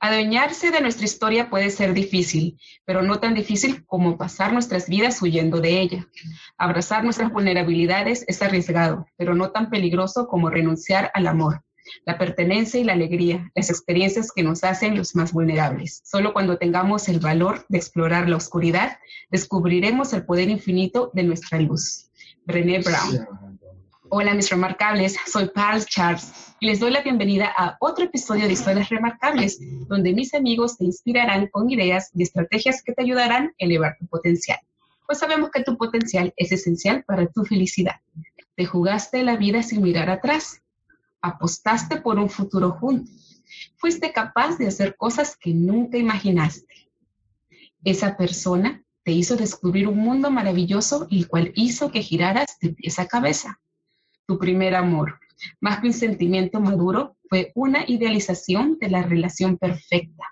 Adueñarse de nuestra historia puede ser difícil, pero no tan difícil como pasar nuestras vidas huyendo de ella. Abrazar nuestras vulnerabilidades es arriesgado, pero no tan peligroso como renunciar al amor, la pertenencia y la alegría, las experiencias que nos hacen los más vulnerables. Solo cuando tengamos el valor de explorar la oscuridad, descubriremos el poder infinito de nuestra luz. Brené Brown. Hola mis remarcables, soy Pals Charles y les doy la bienvenida a otro episodio de Historias Remarcables, donde mis amigos te inspirarán con ideas y estrategias que te ayudarán a elevar tu potencial. Pues sabemos que tu potencial es esencial para tu felicidad. Te jugaste la vida sin mirar atrás. Apostaste por un futuro juntos. Fuiste capaz de hacer cosas que nunca imaginaste. Esa persona te hizo descubrir un mundo maravilloso, el cual hizo que giraras de pies a cabeza tu primer amor. Más que un sentimiento maduro, fue una idealización de la relación perfecta.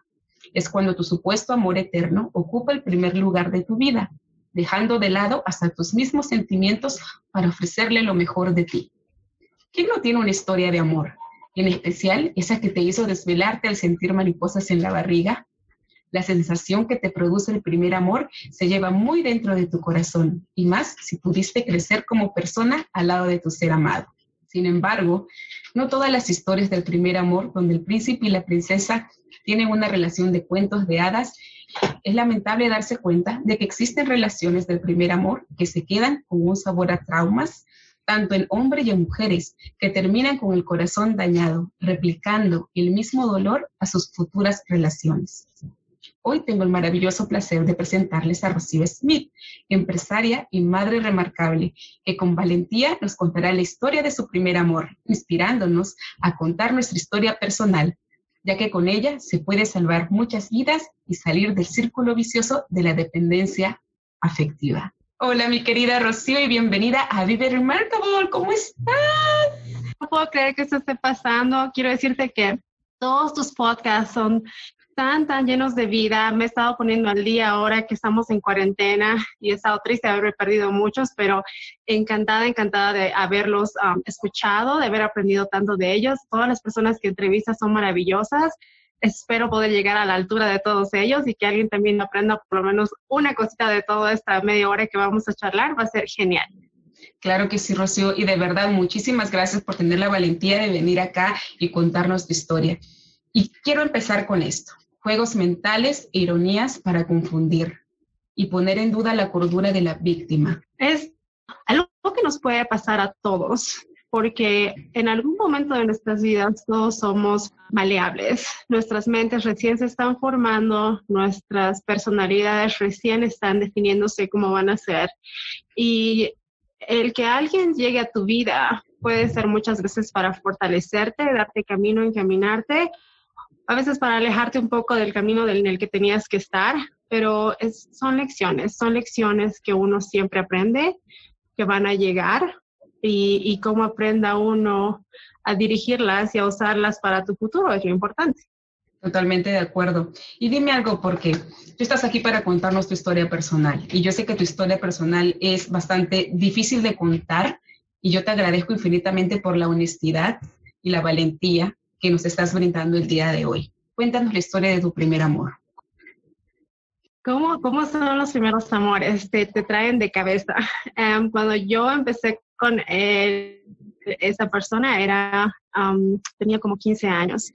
Es cuando tu supuesto amor eterno ocupa el primer lugar de tu vida, dejando de lado hasta tus mismos sentimientos para ofrecerle lo mejor de ti. ¿Quién no tiene una historia de amor? En especial esa que te hizo desvelarte al sentir mariposas en la barriga. La sensación que te produce el primer amor se lleva muy dentro de tu corazón, y más si pudiste crecer como persona al lado de tu ser amado. Sin embargo, no todas las historias del primer amor, donde el príncipe y la princesa tienen una relación de cuentos de hadas, es lamentable darse cuenta de que existen relaciones del primer amor que se quedan con un sabor a traumas, tanto en hombres y en mujeres, que terminan con el corazón dañado, replicando el mismo dolor a sus futuras relaciones. Hoy tengo el maravilloso placer de presentarles a Rocío Smith, empresaria y madre remarcable, que con valentía nos contará la historia de su primer amor, inspirándonos a contar nuestra historia personal, ya que con ella se puede salvar muchas vidas y salir del círculo vicioso de la dependencia afectiva. Hola, mi querida Rocío, y bienvenida a Vive Remarkable. ¿Cómo estás? No puedo creer que esto esté pasando. Quiero decirte que todos tus podcasts son tan, tan llenos de vida. Me he estado poniendo al día ahora que estamos en cuarentena y he estado triste de haber perdido muchos, pero encantada, encantada de haberlos um, escuchado, de haber aprendido tanto de ellos. Todas las personas que entrevistas son maravillosas. Espero poder llegar a la altura de todos ellos y que alguien también aprenda por lo menos una cosita de toda esta media hora que vamos a charlar. Va a ser genial. Claro que sí, Rocío. Y de verdad, muchísimas gracias por tener la valentía de venir acá y contarnos tu historia. Y quiero empezar con esto juegos mentales e ironías para confundir y poner en duda la cordura de la víctima. Es algo que nos puede pasar a todos, porque en algún momento de nuestras vidas todos somos maleables. Nuestras mentes recién se están formando, nuestras personalidades recién están definiéndose cómo van a ser. Y el que alguien llegue a tu vida puede ser muchas veces para fortalecerte, darte camino, encaminarte, a veces para alejarte un poco del camino en el que tenías que estar, pero es, son lecciones, son lecciones que uno siempre aprende, que van a llegar y, y cómo aprenda uno a dirigirlas y a usarlas para tu futuro es lo importante. Totalmente de acuerdo. Y dime algo, porque tú estás aquí para contarnos tu historia personal y yo sé que tu historia personal es bastante difícil de contar y yo te agradezco infinitamente por la honestidad y la valentía que nos estás brindando el día de hoy. Cuéntanos la historia de tu primer amor. ¿Cómo, cómo son los primeros amores? Te, te traen de cabeza. Em, cuando yo empecé con esa persona, era, tenía como 15 años.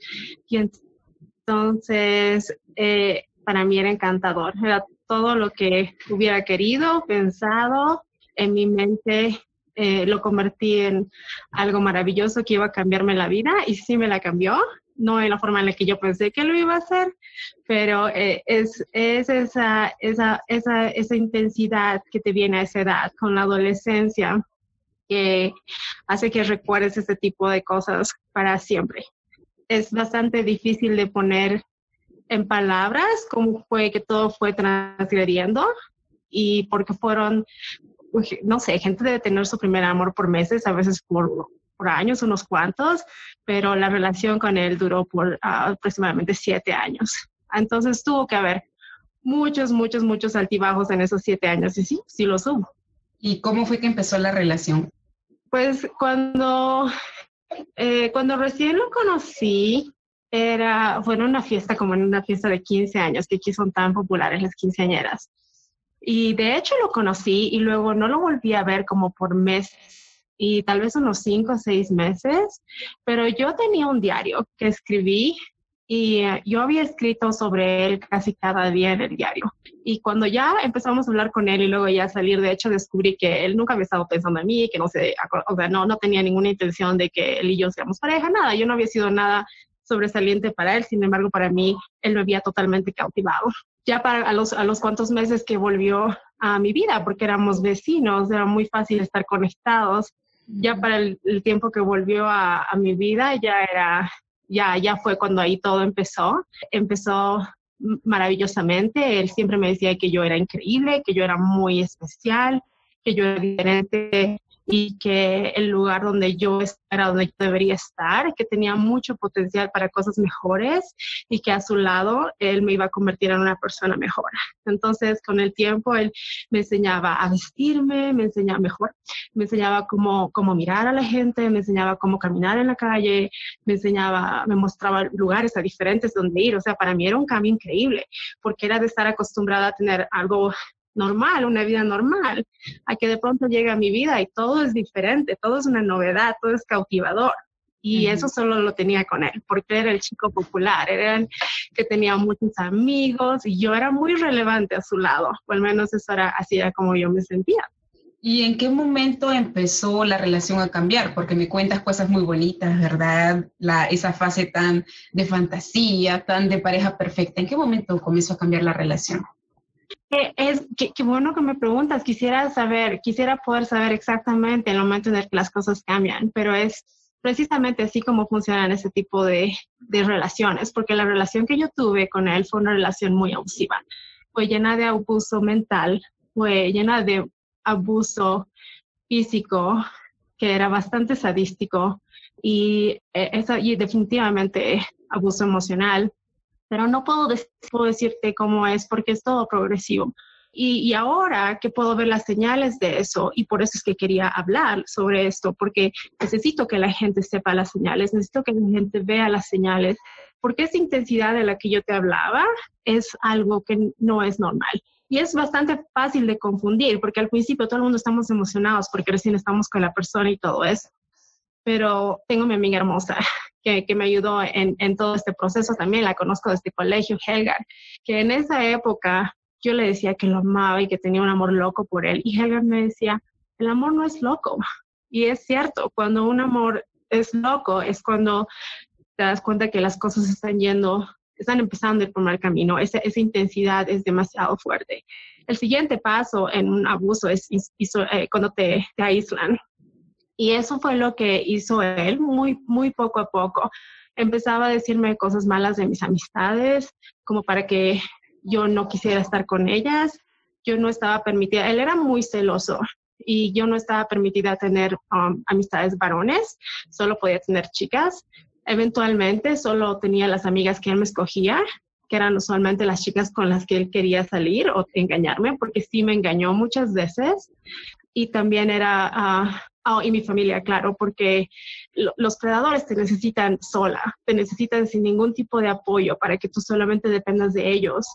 Y entonces, eh, para mí era encantador. Era todo lo que hubiera querido, pensado, en mi mente eh, lo convertí en algo maravilloso que iba a cambiarme la vida y sí me la cambió. No en la forma en la que yo pensé que lo iba a hacer, pero eh, es, es esa, esa, esa, esa intensidad que te viene a esa edad, con la adolescencia, que hace que recuerdes ese tipo de cosas para siempre. Es bastante difícil de poner en palabras cómo fue que todo fue transgrediendo y porque fueron no sé, gente debe tener su primer amor por meses, a veces por, por años, unos cuantos, pero la relación con él duró por ah, aproximadamente siete años. Entonces tuvo que haber muchos, muchos, muchos altibajos en esos siete años y sí, sí los hubo. ¿Y cómo fue que empezó la relación? Pues cuando, eh, cuando recién lo conocí, era, fue en una fiesta como en una fiesta de 15 años, que aquí son tan populares las quinceañeras. Y de hecho lo conocí y luego no lo volví a ver como por meses y tal vez unos cinco o seis meses, pero yo tenía un diario que escribí y eh, yo había escrito sobre él casi cada día en el diario. Y cuando ya empezamos a hablar con él y luego ya salir, de hecho descubrí que él nunca había estado pensando en mí, que no sé, o sea, no, no tenía ninguna intención de que él y yo seamos pareja, nada, yo no había sido nada sobresaliente para él, sin embargo, para mí, él me había totalmente cautivado ya para a los, a los cuantos meses que volvió a mi vida, porque éramos vecinos, era muy fácil estar conectados. Ya para el, tiempo que volvió a, a, mi vida, ya era, ya, ya fue cuando ahí todo empezó. Empezó maravillosamente. Él siempre me decía que yo era increíble, que yo era muy especial, que yo era diferente y que el lugar donde yo era donde yo debería estar, que tenía mucho potencial para cosas mejores y que a su lado él me iba a convertir en una persona mejor. Entonces, con el tiempo, él me enseñaba a vestirme, me enseñaba mejor, me enseñaba cómo, cómo mirar a la gente, me enseñaba cómo caminar en la calle, me enseñaba, me mostraba lugares a diferentes donde ir. O sea, para mí era un cambio increíble, porque era de estar acostumbrada a tener algo normal, una vida normal, a que de pronto llega a mi vida y todo es diferente, todo es una novedad, todo es cautivador. Y eso solo lo tenía con él, porque era el chico popular, era el que tenía muchos amigos y yo era muy relevante a su lado, o al menos eso era así era como yo me sentía. ¿Y en qué momento empezó la relación a cambiar? Porque me cuentas cosas muy bonitas, ¿verdad? La, esa fase tan de fantasía, tan de pareja perfecta. ¿En qué momento comenzó a cambiar la relación? Es que, bueno que me preguntas, quisiera saber, quisiera poder saber exactamente el momento en el que las cosas cambian, pero es precisamente así como funcionan ese tipo de, de relaciones, porque la relación que yo tuve con él fue una relación muy abusiva, fue llena de abuso mental, fue llena de abuso físico, que era bastante sadístico, y, eh, eso, y definitivamente abuso emocional pero no puedo, decirte cómo es porque es todo progresivo. Y, ahora que puedo ver las señales de eso, y por eso es que quería hablar sobre esto, porque necesito que la gente sepa las señales, necesito que la gente vea las señales, porque esa intensidad de la que yo te hablaba es algo que no es normal. Y es bastante fácil de confundir, porque al principio todo el mundo estamos emocionados porque recién estamos con la persona y todo eso. Pero tengo mi amiga hermosa que, me ayudó en, en, todo este proceso también, la conozco desde este colegio, Helgar, que en esa época yo le decía que lo amaba y que tenía un amor loco por él. Y Helgar me decía, el amor no es loco. Y es cierto, cuando un amor es loco es cuando te das cuenta que las cosas están yendo, están empezando el primer camino. Esa, esa intensidad es demasiado fuerte. El siguiente paso en un abuso es, eh, cuando te, te aíslan, y eso fue lo que hizo él muy, muy poco a poco. Empezaba a decirme cosas malas de mis amistades, como para que yo no quisiera estar con ellas. Yo no estaba permitida, él era muy celoso y yo no estaba permitida tener um, amistades varones, solo podía tener chicas. Eventualmente solo tenía las amigas que él me escogía, que eran usualmente las chicas con las que él quería salir o engañarme, porque sí me engañó muchas veces. Y también era ah, Oh, y mi familia, claro, porque los predadores te necesitan sola, te necesitan sin ningún tipo de apoyo para que tú solamente dependas de ellos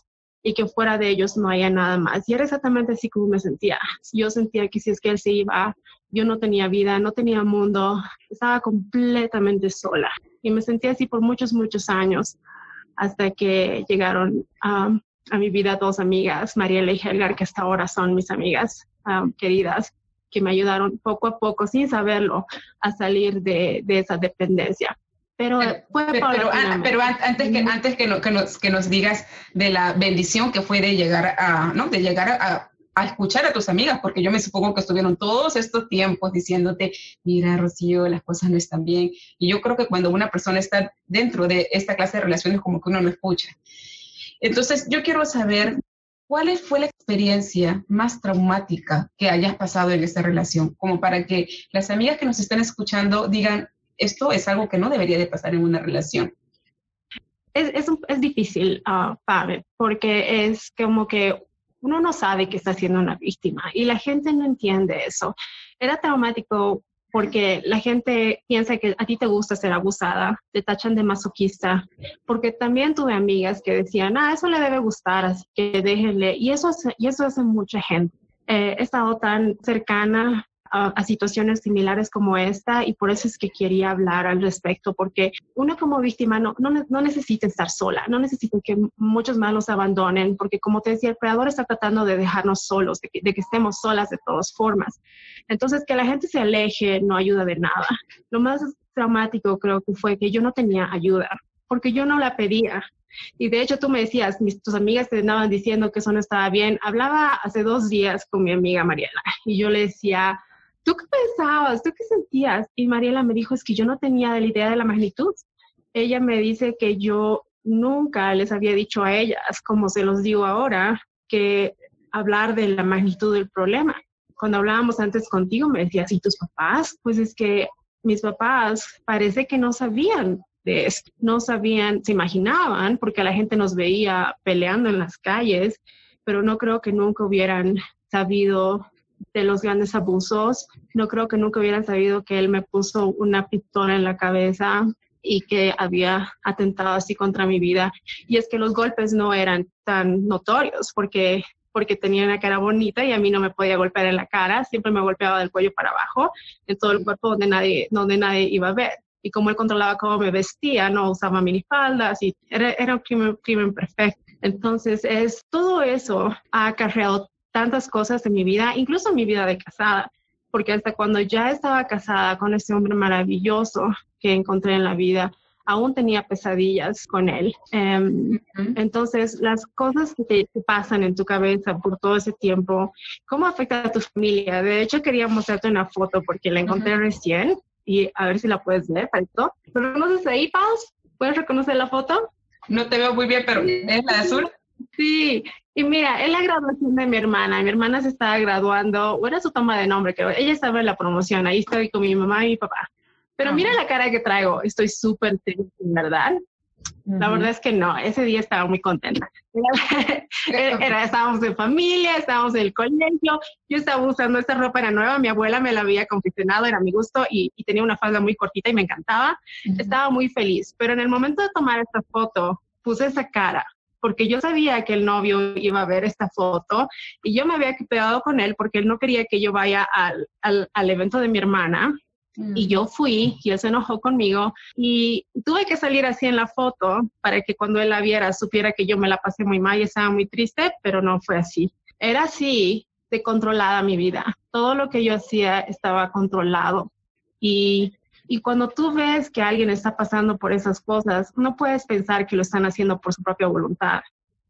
y que fuera de ellos no haya nada más. Y era exactamente así como me sentía. Yo sentía que si es que él se iba, yo no tenía vida, no tenía mundo, estaba completamente sola. Y me sentía así por muchos, muchos años, hasta que llegaron a mi vida dos amigas, Mariela y Helgar, que hasta ahora son mis amigas queridas que me ayudaron poco a poco, sin saberlo, a salir de, de esa dependencia. Pero, fue pero, pero, antes, que, antes que, que, nos, que nos digas de la bendición que fue de llegar a, ¿no? de llegar a, a escuchar a tus amigas, porque yo me supongo que estuvieron todos estos tiempos diciéndote, mira, Rocío, las cosas no están bien. Y yo creo que cuando una persona está dentro de esta clase de relaciones, como que uno no escucha. Entonces, yo quiero saber cuál fue la experiencia más traumática que hayas pasado en esta relación, como para que las amigas que nos están escuchando digan, esto es algo que no debería de pasar en una relación. Es, es, es difícil, uh, porque es como que uno no sabe que está siendo una víctima y la gente no entiende eso. Era traumático porque la gente piensa que a ti te gusta ser abusada, te tachan de masoquista, porque también tuve amigas que decían, ah, eso le debe gustar, así que déjenle, y eso, y eso hace mucha gente. Eh, he estado tan cercana a, situaciones similares como esta y por eso es que quería hablar al respecto, porque uno como víctima no, no, no necesita estar sola, no necesita que muchos más nos abandonen, porque como te decía, el predador está tratando de dejarnos solos, de que, de que estemos solas de todas formas. Entonces, que la gente se aleje no ayuda de nada. Lo más traumático creo que fue que yo no tenía ayuda, porque yo no la pedía. Y de hecho tú me decías, mis, tus amigas te andaban diciendo que eso no estaba bien. Hablaba hace dos días con mi amiga Mariela y yo le decía, ¿tú qué pensabas? ¿Tú qué sentías? Y Mariela me dijo, es que yo no tenía la idea de la magnitud. Ella me dice que yo nunca les había dicho a ellas, como se los digo ahora, que hablar de la magnitud del problema. Cuando hablábamos antes contigo, me decías, ¿y tus papás? Pues es que mis papás parece que no sabían de esto, no sabían, se imaginaban, porque la gente nos veía peleando en las calles, pero no creo que nunca hubieran sabido de los grandes abusos. No creo que nunca hubieran sabido que él me puso una pistola en la cabeza y que había atentado así contra mi vida. Y es que los golpes no eran tan notorios porque porque tenía una cara bonita y a mí no me podía golpear en la cara, siempre me golpeaba del cuello para abajo, en todo el cuerpo donde nadie, donde nadie iba a ver. Y como él controlaba cómo me vestía, no usaba minifaldas y era, un crimen, crimen perfecto. Entonces, es todo eso ha acarreado tantas cosas en mi vida, incluso en mi vida de casada, porque hasta cuando ya estaba casada con ese hombre maravilloso que encontré en la vida, aún tenía pesadillas con él. Em, entonces, las cosas que te, pasan en tu cabeza por todo ese tiempo, ¿cómo afecta a tu familia? De hecho, quería mostrarte una foto porque la encontré recién y a ver si la puedes ver, ¿Pero ¿Reconoces ahí, Paz? ¿Puedes reconocer la foto? No te veo muy bien, pero ¿es la azul? Sí, y mira, es la graduación de mi hermana. Mi hermana se estaba graduando, o era su toma de nombre, creo. Ella estaba en la promoción, ahí estoy con mi mamá y mi papá. Pero mira la cara que traigo, estoy súper triste, ¿verdad? La verdad es que no, ese día estaba muy contenta. Era, estábamos en familia, estábamos en el colegio, yo estaba usando esta ropa, era nueva, mi abuela me la había confeccionado, era mi gusto y, tenía una falda muy cortita y me encantaba. Estaba muy feliz, pero en el momento de tomar esta foto, puse esa cara porque yo sabía que el novio iba a ver esta foto y yo me había quedado con él porque él no quería que yo vaya al, al, evento de mi hermana. Y mm. yo fui y él se enojó conmigo y tuve que salir así en la foto para que cuando él la viera supiera que yo me la pasé muy mal y estaba muy triste, pero no fue así. Era así de controlada mi vida. Todo lo que yo hacía estaba controlado. Y y cuando tú ves que alguien está pasando por esas cosas, no puedes pensar que lo están haciendo por su propia voluntad.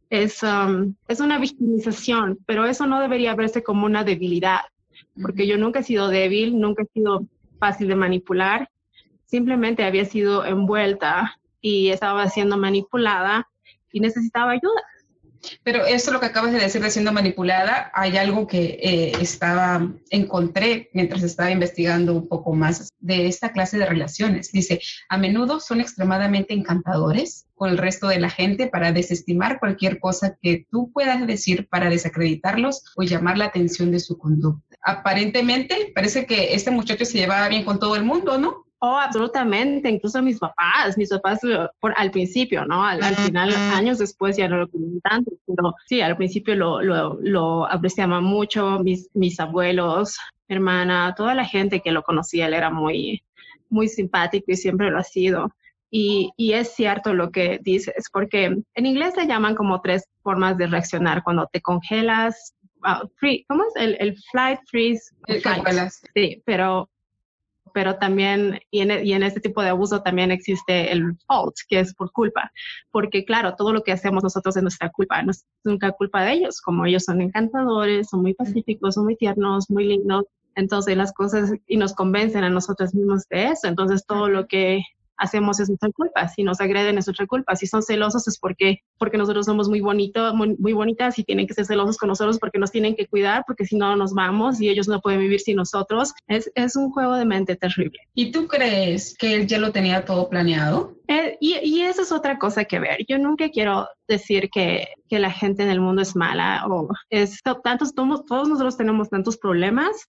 Es, um, es una victimización, pero eso no debería verse como una debilidad, porque yo nunca he sido débil, nunca he sido fácil de manipular, simplemente había sido envuelta y estaba siendo manipulada y necesitaba ayuda. Pero esto lo que acabas de decir de siendo manipulada, hay algo que eh, estaba, encontré mientras estaba investigando un poco más de esta clase de relaciones. Dice, a menudo son extremadamente encantadores con el resto de la gente para desestimar cualquier cosa que tú puedas decir para desacreditarlos o llamar la atención de su conducta. Aparentemente, parece que este muchacho se llevaba bien con todo el mundo, ¿no? Oh, absolutamente, incluso mis papás, mis papás por, al principio, ¿no? Al, final, años después ya no lo querían tanto, pero sí, al principio lo, lo, lo apreciaban mucho, mis, mis abuelos, mi hermana, toda la gente que lo conocía, él era muy, muy simpático y siempre lo ha sido. Y, y, es cierto lo que dices, porque en inglés se llaman como tres formas de reaccionar, cuando te congelas, free, ¿cómo es? El, el flight freeze. Sí, pero pero también, y en, y en, este tipo de abuso también existe el fault, que es por culpa, porque claro, todo lo que hacemos nosotros es nuestra culpa, no es nunca culpa de ellos, como ellos son encantadores, son muy pacíficos, son muy tiernos, muy lindos, entonces las cosas y nos convencen a nosotros mismos de eso, entonces todo lo que hacemos es nuestra culpa, si nos agreden es nuestra culpa, si son celosos es porque, porque nosotros somos muy bonitos, muy, bonitas y tienen que ser celosos con nosotros porque nos tienen que cuidar, porque si no nos vamos y ellos no pueden vivir sin nosotros. Es, es un juego de mente terrible. ¿Y tú crees que él ya lo tenía todo planeado? Eh, y, y eso es otra cosa que ver. Yo nunca quiero decir que, que la gente en el mundo es mala o es tantos, todos nosotros tenemos tantos problemas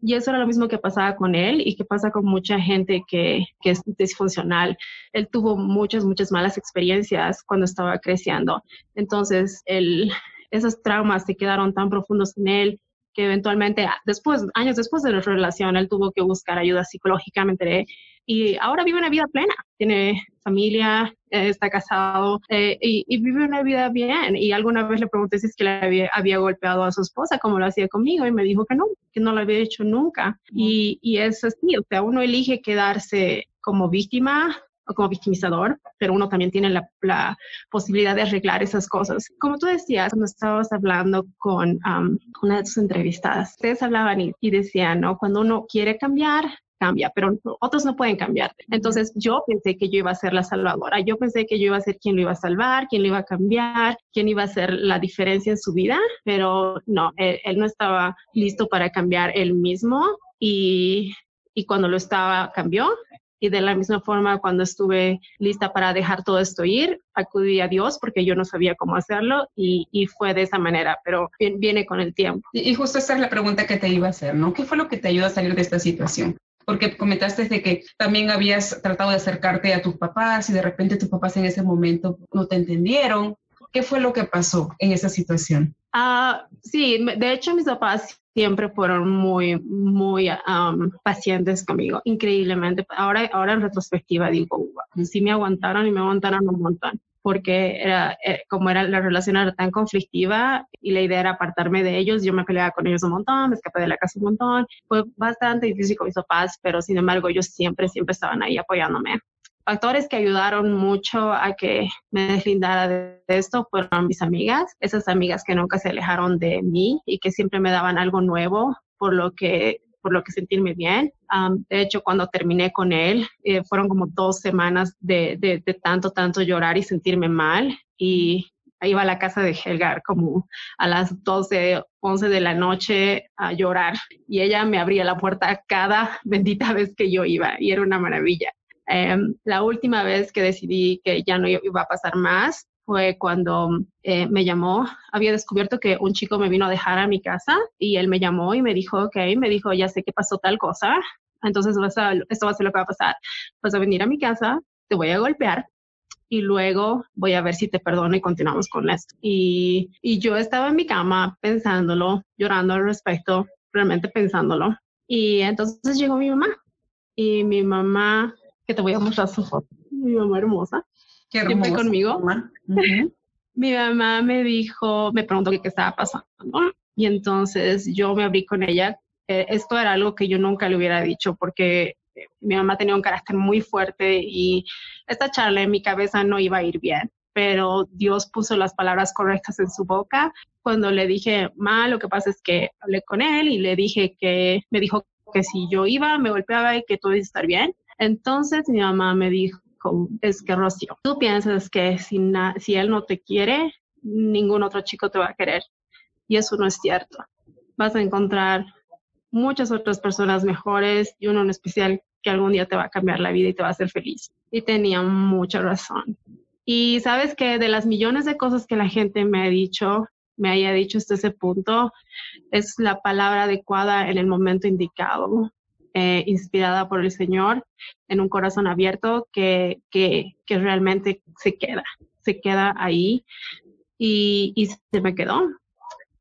y eso era lo mismo que pasaba con él y que pasa con mucha gente que, que es disfuncional. Él tuvo muchas, muchas malas experiencias cuando estaba creciendo. Entonces, el, esos traumas se quedaron tan profundos en él que eventualmente, después, años después de nuestra relación, él tuvo que buscar ayuda psicológicamente y ahora vive una vida plena. Tiene familia, eh, está casado eh, y, vive una vida bien. Y alguna vez le pregunté si es que le había, había, golpeado a su esposa como lo hacía conmigo y me dijo que no, que no lo había hecho nunca. Y, y es así, o sea, uno elige quedarse como víctima o como victimizador, pero uno también tiene la, la, posibilidad de arreglar esas cosas. Como tú decías, cuando estabas hablando con um, una de tus entrevistadas, ustedes hablaban y, y decían, ¿no? Cuando uno quiere cambiar, cambia, pero otros no pueden cambiar. Entonces yo pensé que yo iba a ser la salvadora, yo pensé que yo iba a ser quien lo iba a salvar, quien lo iba a cambiar, quien iba a hacer la diferencia en su vida, pero no, él, no estaba listo para cambiar él mismo y, y cuando lo estaba, cambió. Y de la misma forma, cuando estuve lista para dejar todo esto ir, acudí a Dios porque yo no sabía cómo hacerlo y, y fue de esa manera, pero viene con el tiempo. Y, y justo esa es la pregunta que te iba a hacer, ¿no? ¿Qué fue lo que te ayudó a salir de esta situación? Porque comentaste de que también habías tratado de acercarte a tus papás y de repente tus papás en ese momento no te entendieron. ¿Qué fue lo que pasó en esa situación? Ah, sí, de hecho mis papás siempre fueron muy, muy pacientes conmigo, increíblemente. Ahora, ahora en retrospectiva digo, sí me aguantaron y me aguantaron un montón porque era, eh, como era la relación era tan conflictiva y la idea era apartarme de ellos, yo me peleaba con ellos un montón, me escapé de la casa un montón, fue bastante difícil con mis papás, pero sin embargo ellos siempre, siempre estaban ahí apoyándome. Factores que ayudaron mucho a que me deslindara de esto fueron mis amigas, esas amigas que nunca se alejaron de mí y que siempre me daban algo nuevo por lo que por lo que sentirme bien. de hecho, cuando terminé con él, eh, fueron como dos semanas de, de, de, tanto, tanto llorar y sentirme mal. Y iba a la casa de Helgar como a las 12, 11 de la noche a llorar. Y ella me abría la puerta cada bendita vez que yo iba y era una maravilla. Um, la última vez que decidí que ya no iba a pasar más fue cuando eh, me llamó, había descubierto que un chico me vino a dejar a mi casa y él me llamó y me dijo, ok, me dijo, ya sé que pasó tal cosa, entonces esto va a ser lo que va a pasar. Vas a venir a mi casa, te voy a golpear y luego voy a ver si te perdono y continuamos con esto. Y, y yo estaba en mi cama pensándolo, llorando al respecto, realmente pensándolo. Y entonces llegó mi mamá y mi mamá, que te voy a mostrar su foto, mi mamá hermosa, Qué siempre conmigo. Mi mamá me dijo, me preguntó qué, estaba pasando, Y entonces yo me abrí con ella. Eh, esto era algo que yo nunca le hubiera dicho porque eh, mi mamá tenía un carácter muy fuerte y esta charla en mi cabeza no iba a ir bien, pero Dios puso las palabras correctas en su boca. Cuando le dije, ma, lo que pasa es que hablé con él y le dije que, me dijo que si yo iba, me golpeaba y que todo iba a estar bien. Entonces mi mamá me dijo, es que Rocío, tú piensas que si, si él no te quiere, ningún otro chico te va a querer. Y eso no es cierto. Vas a encontrar muchas otras personas mejores y uno en especial que algún día te va a cambiar la vida y te va a hacer feliz. Y tenía mucha razón. Y sabes que de las millones de cosas que la gente me ha dicho, me haya dicho hasta ese punto, es la palabra adecuada en el momento indicado. Eh, inspirada por el Señor, en un corazón abierto que, que, que realmente se queda, se queda ahí y, y, se me quedó.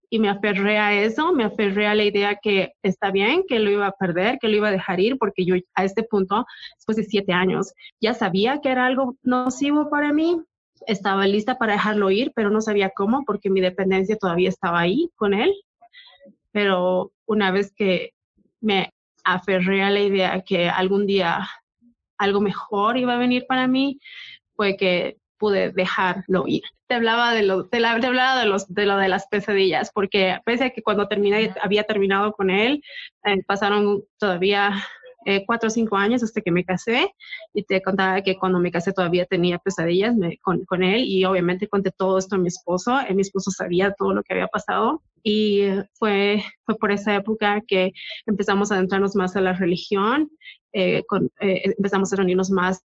Y me aferré a eso, me aferré a la idea que está bien, que lo iba a perder, que lo iba a dejar ir, porque yo a este punto, después de siete años, ya sabía que era algo nocivo para mí, estaba lista para dejarlo ir, pero no sabía cómo, porque mi dependencia todavía estaba ahí con él pero una vez que me aferré a la idea que algún día algo mejor iba a venir para mí, fue que pude dejarlo ir. Te hablaba de lo, te, hablaba de, los, de lo de las pesadillas, porque pese a que cuando terminé, había terminado con él, eh, pasaron todavía eh, cuatro o cinco años hasta que me casé y te contaba que cuando me casé todavía tenía pesadillas con, con, él y obviamente conté todo esto a mi esposo. Eh, mi esposo sabía todo lo que había pasado y fue, fue por esa época que empezamos a adentrarnos más a la religión, eh, con, empezamos a reunirnos más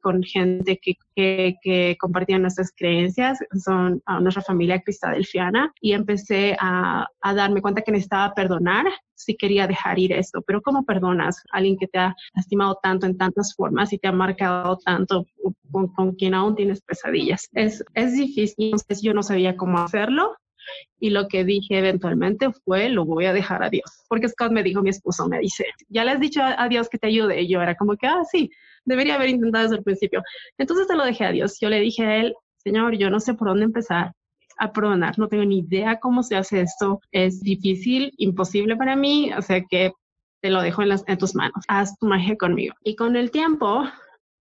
con gente que, que, que compartía nuestras creencias, son a nuestra familia cristadelfiana, y empecé a, a, darme cuenta que necesitaba perdonar si quería dejar ir esto. Pero ¿cómo perdonas a alguien que te ha lastimado tanto en tantas formas y te ha marcado tanto con, con quien aún tienes pesadillas? Es, es difícil, entonces yo no sabía cómo hacerlo, y lo que dije eventualmente fue, lo voy a dejar a Dios. Porque Scott me dijo, mi esposo me dice, ya le has dicho a Dios que te ayude. Y yo era como que, ah, sí, debería haber intentado desde el principio. Entonces te lo dejé a Dios. Yo le dije a él, Señor, yo no sé por dónde empezar a perdonar, no tengo ni idea cómo se hace esto, es difícil, imposible para mí, o sea que te lo dejo en, en tus manos, haz tu magia conmigo. Y con el tiempo,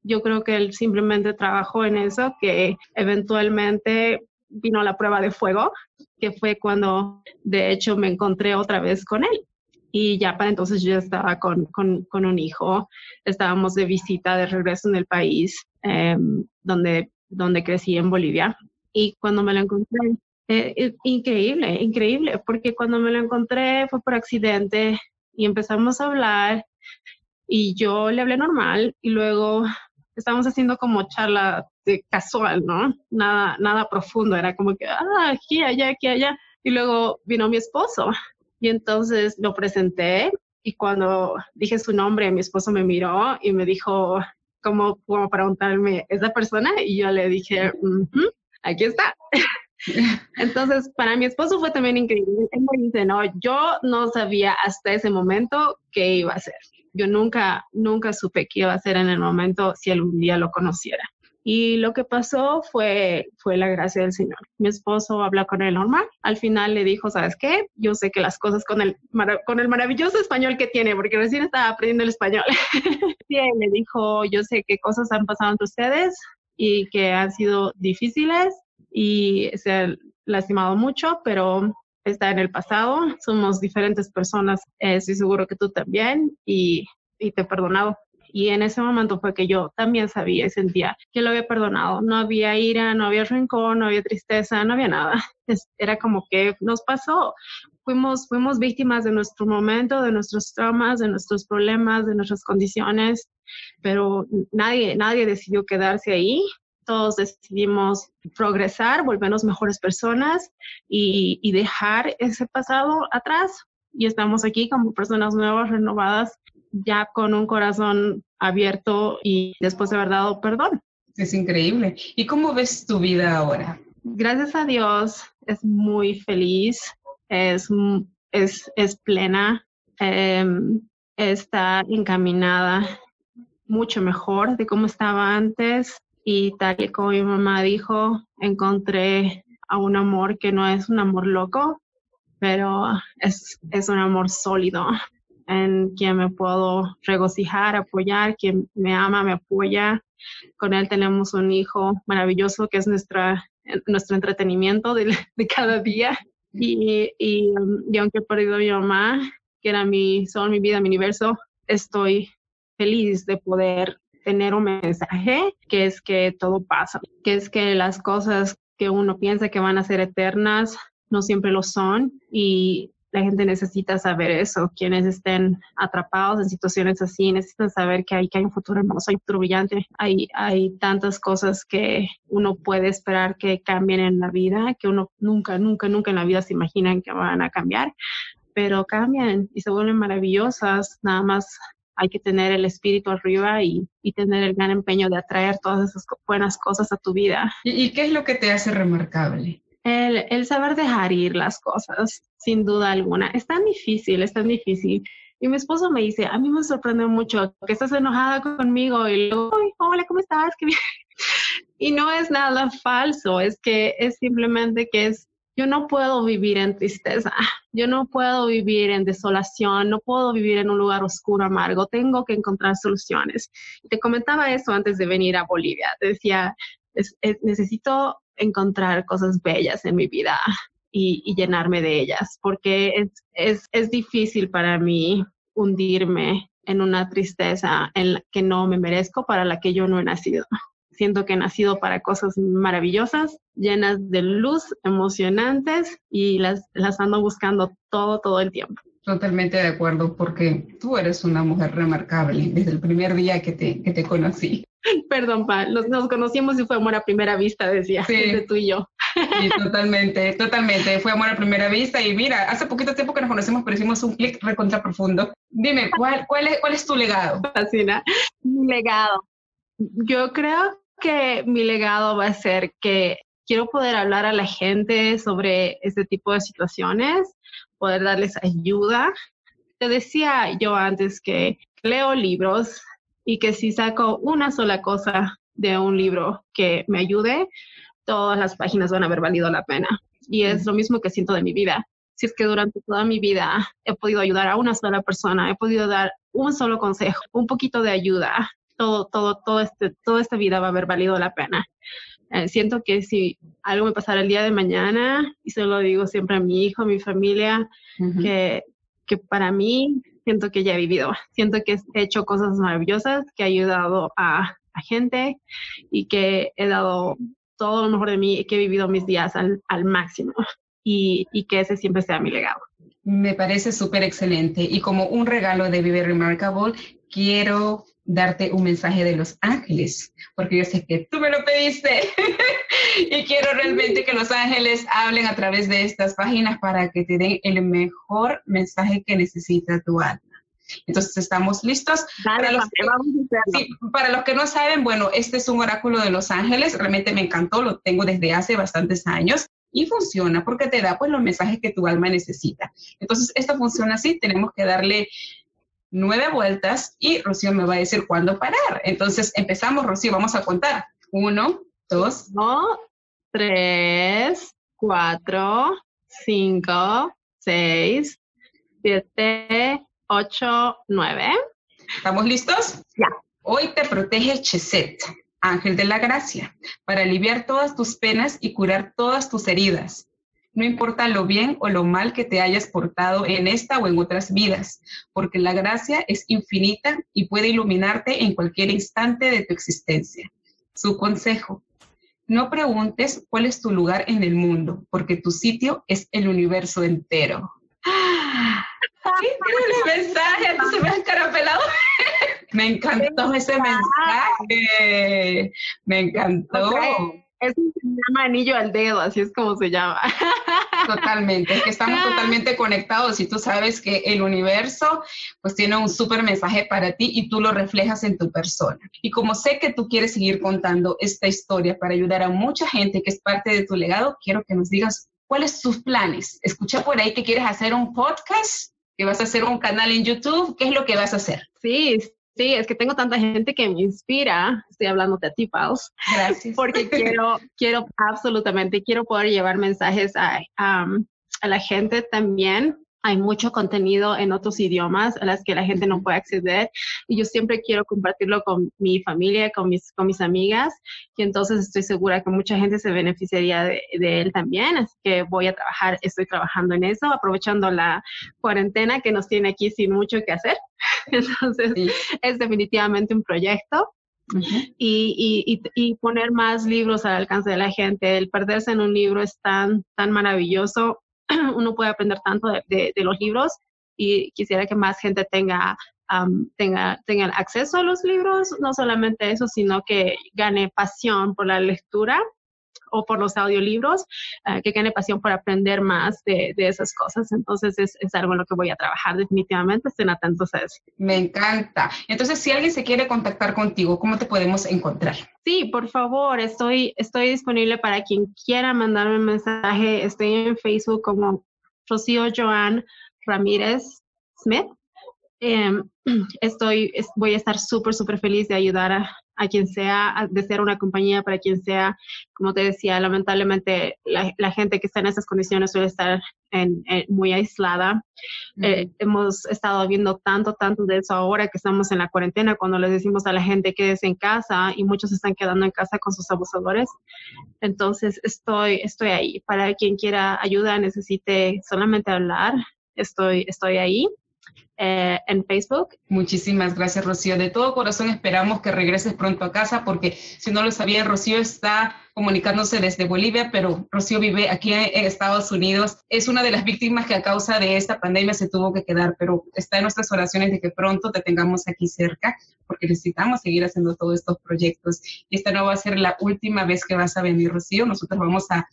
yo creo que él simplemente trabajó en eso, que eventualmente vino la prueba de fuego, que fue cuando de hecho me encontré otra vez con él. Y ya para entonces yo estaba con, con, un hijo, estábamos de visita de regreso en el país em, donde, donde crecí en Bolivia. Y cuando me lo encontré, eh, eh, increíble, increíble, porque cuando me lo encontré fue por accidente y empezamos a hablar y yo le hablé normal y luego estábamos haciendo como charla de casual, ¿no? Nada, nada profundo, era como que, ah, aquí, allá, aquí, allá. Y luego vino mi esposo y entonces lo presenté y cuando dije su nombre, mi esposo me miró y me dijo, como, como preguntarme, ¿esa persona? Y yo le dije, aquí está. Entonces, para mi esposo fue también increíble. Él me dice, no, yo no sabía hasta ese momento qué iba a hacer. Yo nunca, nunca supe qué iba a hacer en el momento si algún día lo conociera. Y lo que pasó fue, fue la gracia del Señor. Mi esposo habla con él normal. Al final le dijo, ¿sabes qué? Yo sé que las cosas con el, con el maravilloso español que tiene, porque recién estaba aprendiendo el español. sí, le dijo, yo sé qué cosas han pasado entre ustedes y que han sido difíciles y se ha lastimado mucho, pero está en el pasado. Somos diferentes personas. estoy seguro que tú también y, y te he perdonado y en ese momento fue que yo también sabía y sentía que lo había perdonado. No había ira, no había rencor, no había tristeza, no había nada. Era como que nos pasó. Fuimos, fuimos víctimas de nuestro momento, de nuestros traumas, de nuestros problemas, de nuestras condiciones, pero nadie, nadie decidió quedarse ahí. Todos decidimos progresar, volvernos mejores personas y, y dejar ese pasado atrás. Y estamos aquí como personas nuevas, renovadas, ya con un corazón abierto y después de haber dado perdón. Es increíble. ¿Y cómo ves tu vida ahora? Gracias a Dios, es muy feliz, es, es, es plena, em, está encaminada mucho mejor de cómo estaba antes y tal y como mi mamá dijo, encontré a un amor que no es un amor loco, pero es, es un amor sólido, en quien me puedo regocijar, apoyar, quien me ama, me apoya. Con él tenemos un hijo maravilloso que es nuestra, nuestro entretenimiento de, de cada día. Y, y, y, aunque he perdido a mi mamá, que era mi sol, mi vida, mi universo, estoy feliz de poder tener un mensaje que es que todo pasa, que es que las cosas que uno piensa que van a ser eternas no siempre lo son y la gente necesita saber eso. Quienes estén atrapados en situaciones así necesitan saber que hay, que hay un futuro hermoso, hay un futuro brillante. Hay, hay tantas cosas que uno puede esperar que cambien en la vida, que uno nunca, nunca, nunca en la vida se imaginan que van a cambiar, pero cambian y se vuelven maravillosas. Nada más hay que tener el espíritu arriba y, y, tener el gran empeño de atraer todas esas buenas cosas a tu vida. ¿Y, y qué es lo que te hace remarcable? El, el, saber dejar ir las cosas, sin duda alguna. Es tan difícil, es tan difícil. Y mi esposo me dice, a mí me sorprende mucho que estás enojada conmigo y luego, hola, ¿cómo estás? Qué bien. Y no es nada falso, es que es simplemente que es yo no puedo vivir en tristeza, yo no puedo vivir en desolación, no puedo vivir en un lugar oscuro, amargo, tengo que encontrar soluciones. Te comentaba eso antes de venir a Bolivia, decía, necesito encontrar cosas bellas en mi vida y, llenarme de ellas, porque es, es difícil para mí hundirme en una tristeza en la que no me merezco, para la que yo no he nacido. Siento que he nacido para cosas maravillosas, llenas de luz, emocionantes y las, las ando buscando todo, todo el tiempo. Totalmente de acuerdo, porque tú eres una mujer remarcable desde el primer día que te, que te conocí. Perdón, Pa, nos, nos, conocimos y fue amor a primera vista, decía, sí. tú y yo. Sí, totalmente, totalmente. Fue amor a primera vista y mira, hace poquito tiempo que nos conocemos, pero hicimos un clic recontra profundo. Dime, ¿cuál, cuál, es, ¿cuál es tu legado? Fascina. Mi legado. Yo creo que mi legado va a ser que quiero poder hablar a la gente sobre este tipo de situaciones, poder darles ayuda. Te decía yo antes que leo libros y que si saco una sola cosa de un libro que me ayude, todas las páginas van a haber valido la pena. Y es lo mismo que siento de mi vida. Si es que durante toda mi vida he podido ayudar a una sola persona, he podido dar un solo consejo, un poquito de ayuda, todo, todo, todo este, toda esta vida va a haber valido la pena. Eh, siento que si algo me pasara el día de mañana, y se lo digo siempre a mi hijo, a mi familia, que, que para mí siento que ya he vivido, siento que he hecho cosas maravillosas, que he ayudado a, gente y que he dado todo lo mejor de mí, que he vivido mis días al, al máximo y, y, que ese siempre sea mi legado. Me parece súper excelente y como un regalo de Vive Remarkable, quiero darte un mensaje de los ángeles, porque yo sé que tú me lo pediste y quiero realmente que los ángeles hablen a través de estas páginas para que te den el mejor mensaje que necesita tu alma. Entonces, ¿estamos listos? para, los que, para los que no saben, bueno, este es un oráculo de los ángeles, realmente me encantó, lo tengo desde hace bastantes años y funciona porque te da pues los mensajes que tu alma necesita. Entonces, esto funciona así, tenemos que darle nueve vueltas y Rocío me va a decir cuándo parar. Entonces, empezamos, Rocío, vamos a contar. Uno, dos. Tres, cuatro, cinco, seis, siete, 8, 9. ¿Estamos listos? Ya. Hoy te protege Cheset, ángel de la gracia, para aliviar todas tus penas y curar todas tus heridas. No importa lo bien o lo mal que te hayas portado en esta o en otras vidas, porque la gracia es infinita y puede iluminarte en cualquier instante de tu existencia. Su consejo, no preguntes cuál es tu lugar en el mundo, porque tu sitio es el universo entero. ¡Ah! ¡Qué mensaje! ¿Tú se me has escarapelado? me encantó ese mensaje. Me encantó. Un se llama anillo al dedo, así es como se llama. Totalmente, es que estamos totalmente conectados y tú sabes que el universo pues tiene un súper mensaje para ti y tú lo reflejas en tu persona. Y como sé que tú quieres seguir contando esta historia para ayudar a mucha gente que es parte de tu legado, quiero que nos digas cuáles son tus planes. Escuché por ahí que quieres hacer un podcast que vas a hacer un canal en YouTube, ¿qué es lo que vas a hacer? Sí, sí, es que tengo tanta gente que me inspira, estoy hablando de ti, Paus. Gracias. Porque quiero, quiero absolutamente, quiero poder llevar mensajes a, a la gente también hay mucho contenido en otros idiomas a las que la gente no puede acceder y yo siempre quiero compartirlo con mi familia, con mis, con mis amigas y entonces estoy segura que mucha gente se beneficiaría de, él también, así que voy a trabajar, estoy trabajando en eso, aprovechando la cuarentena que nos tiene aquí sin mucho que hacer. Entonces es definitivamente un proyecto. y, y, y, poner más libros al alcance de la gente. El perderse en un libro es tan, tan maravilloso. uno puede aprender tanto de, los libros y quisiera que más gente tenga, tenga, tenga acceso a los libros, no solamente eso, sino que gane pasión por la lectura o por los audiolibros, eh, que gane pasión por aprender más de, esas cosas. Entonces es, es, algo en lo que voy a trabajar definitivamente, estén atentos a eso. Me encanta. Entonces, si alguien se quiere contactar contigo, ¿cómo te podemos encontrar? Sí, por favor, estoy, estoy disponible para quien quiera mandarme un mensaje. Estoy en Facebook como Rocío Joan Ramírez Smith Em, estoy, voy a estar súper, súper feliz de ayudar a, a quien sea, de ser una compañía para quien sea. Como te decía, lamentablemente la, gente que está en esas condiciones suele estar en, muy aislada. Eh, hemos estado viendo tanto, tanto de eso ahora que estamos en la cuarentena, cuando les decimos a la gente que es en casa y muchos están quedando en casa con sus abusadores. Entonces, estoy, estoy ahí. Para quien quiera ayuda, necesite solamente hablar. Estoy, estoy ahí. Eh, en Facebook. Muchísimas gracias, Rocío. De todo corazón esperamos que regreses pronto a casa porque si no lo sabía, Rocío está comunicándose desde Bolivia, pero Rocío vive aquí en Estados Unidos. Es una de las víctimas que a causa de esta pandemia se tuvo que quedar, pero está en nuestras oraciones de que pronto te tengamos aquí cerca porque necesitamos seguir haciendo todos estos proyectos. Y esta no va a ser la última vez que vas a venir, Rocío. Nosotros vamos a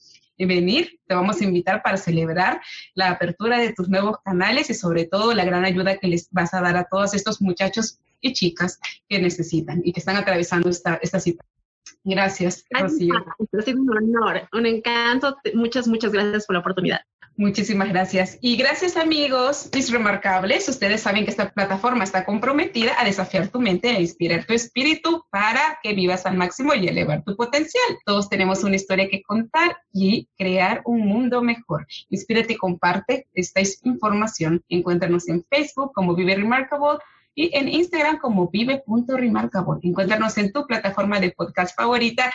venir, te vamos a invitar para celebrar la apertura de tus nuevos canales y sobre todo la gran ayuda que les vas a dar a todos estos muchachos y chicas que necesitan y que están atravesando esta, esta situación. Gracias, Rocío. Ha sido un honor, un encanto. Muchas, muchas gracias por la oportunidad. Muchísimas gracias. Y gracias amigos, mis remarcables. Ustedes saben que esta plataforma está comprometida a desafiar tu mente e inspirar tu espíritu para que vivas al máximo y elevar tu potencial. Todos tenemos una historia que contar y crear un mundo mejor. Inspírate y comparte esta información. Encuéntranos en Facebook como Vive Remarkable y en Instagram como vive.remarkable. Encuéntranos en tu plataforma de podcast favorita